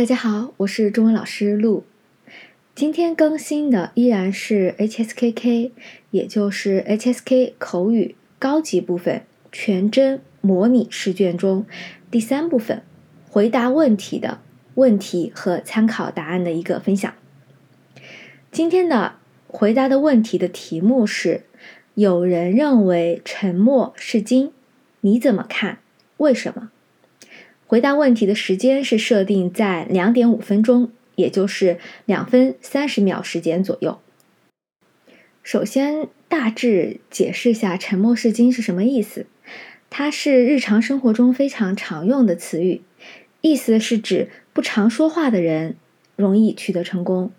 大家好，我是中文老师陆。今天更新的依然是 HSKK，也就是 HSK 口语高级部分全真模拟试卷中第三部分回答问题的问题和参考答案的一个分享。今天的回答的问题的题目是：有人认为沉默是金，你怎么看？为什么？回答问题的时间是设定在两点五分钟，也就是两分三十秒时间左右。首先，大致解释一下“沉默是金”是什么意思。它是日常生活中非常常用的词语，意思是指不常说话的人容易取得成功。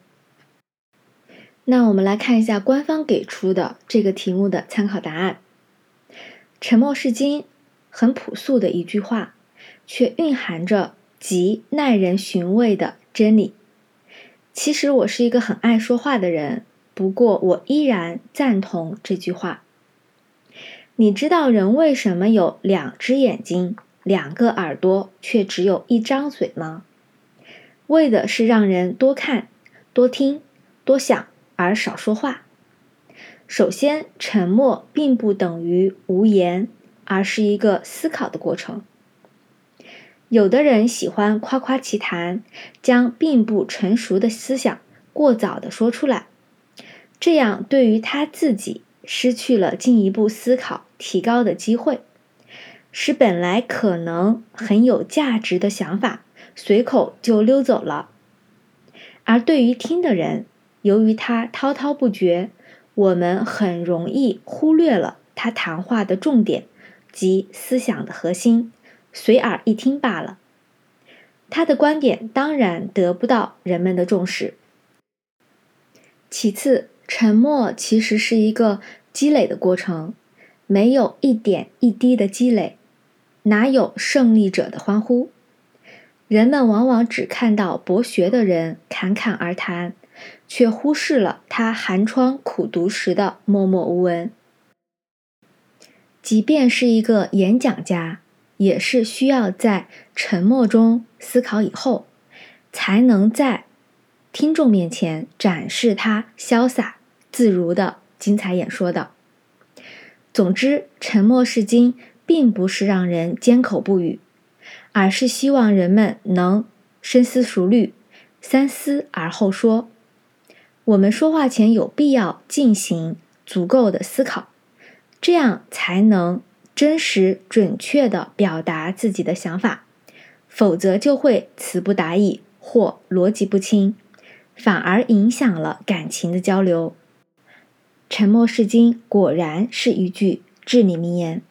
那我们来看一下官方给出的这个题目的参考答案：“沉默是金”，很朴素的一句话。却蕴含着极耐人寻味的真理。其实我是一个很爱说话的人，不过我依然赞同这句话。你知道人为什么有两只眼睛、两个耳朵，却只有一张嘴吗？为的是让人多看、多听、多想，而少说话。首先，沉默并不等于无言，而是一个思考的过程。有的人喜欢夸夸其谈，将并不成熟的思想过早的说出来，这样对于他自己失去了进一步思考提高的机会，使本来可能很有价值的想法随口就溜走了。而对于听的人，由于他滔滔不绝，我们很容易忽略了他谈话的重点及思想的核心。随耳一听罢了，他的观点当然得不到人们的重视。其次，沉默其实是一个积累的过程，没有一点一滴的积累，哪有胜利者的欢呼？人们往往只看到博学的人侃侃而谈，却忽视了他寒窗苦读时的默默无闻。即便是一个演讲家。也是需要在沉默中思考以后，才能在听众面前展示他潇洒自如的精彩演说的。总之，沉默是金，并不是让人缄口不语，而是希望人们能深思熟虑，三思而后说。我们说话前有必要进行足够的思考，这样才能。真实准确的表达自己的想法，否则就会词不达意或逻辑不清，反而影响了感情的交流。沉默是金，果然是一句至理名言。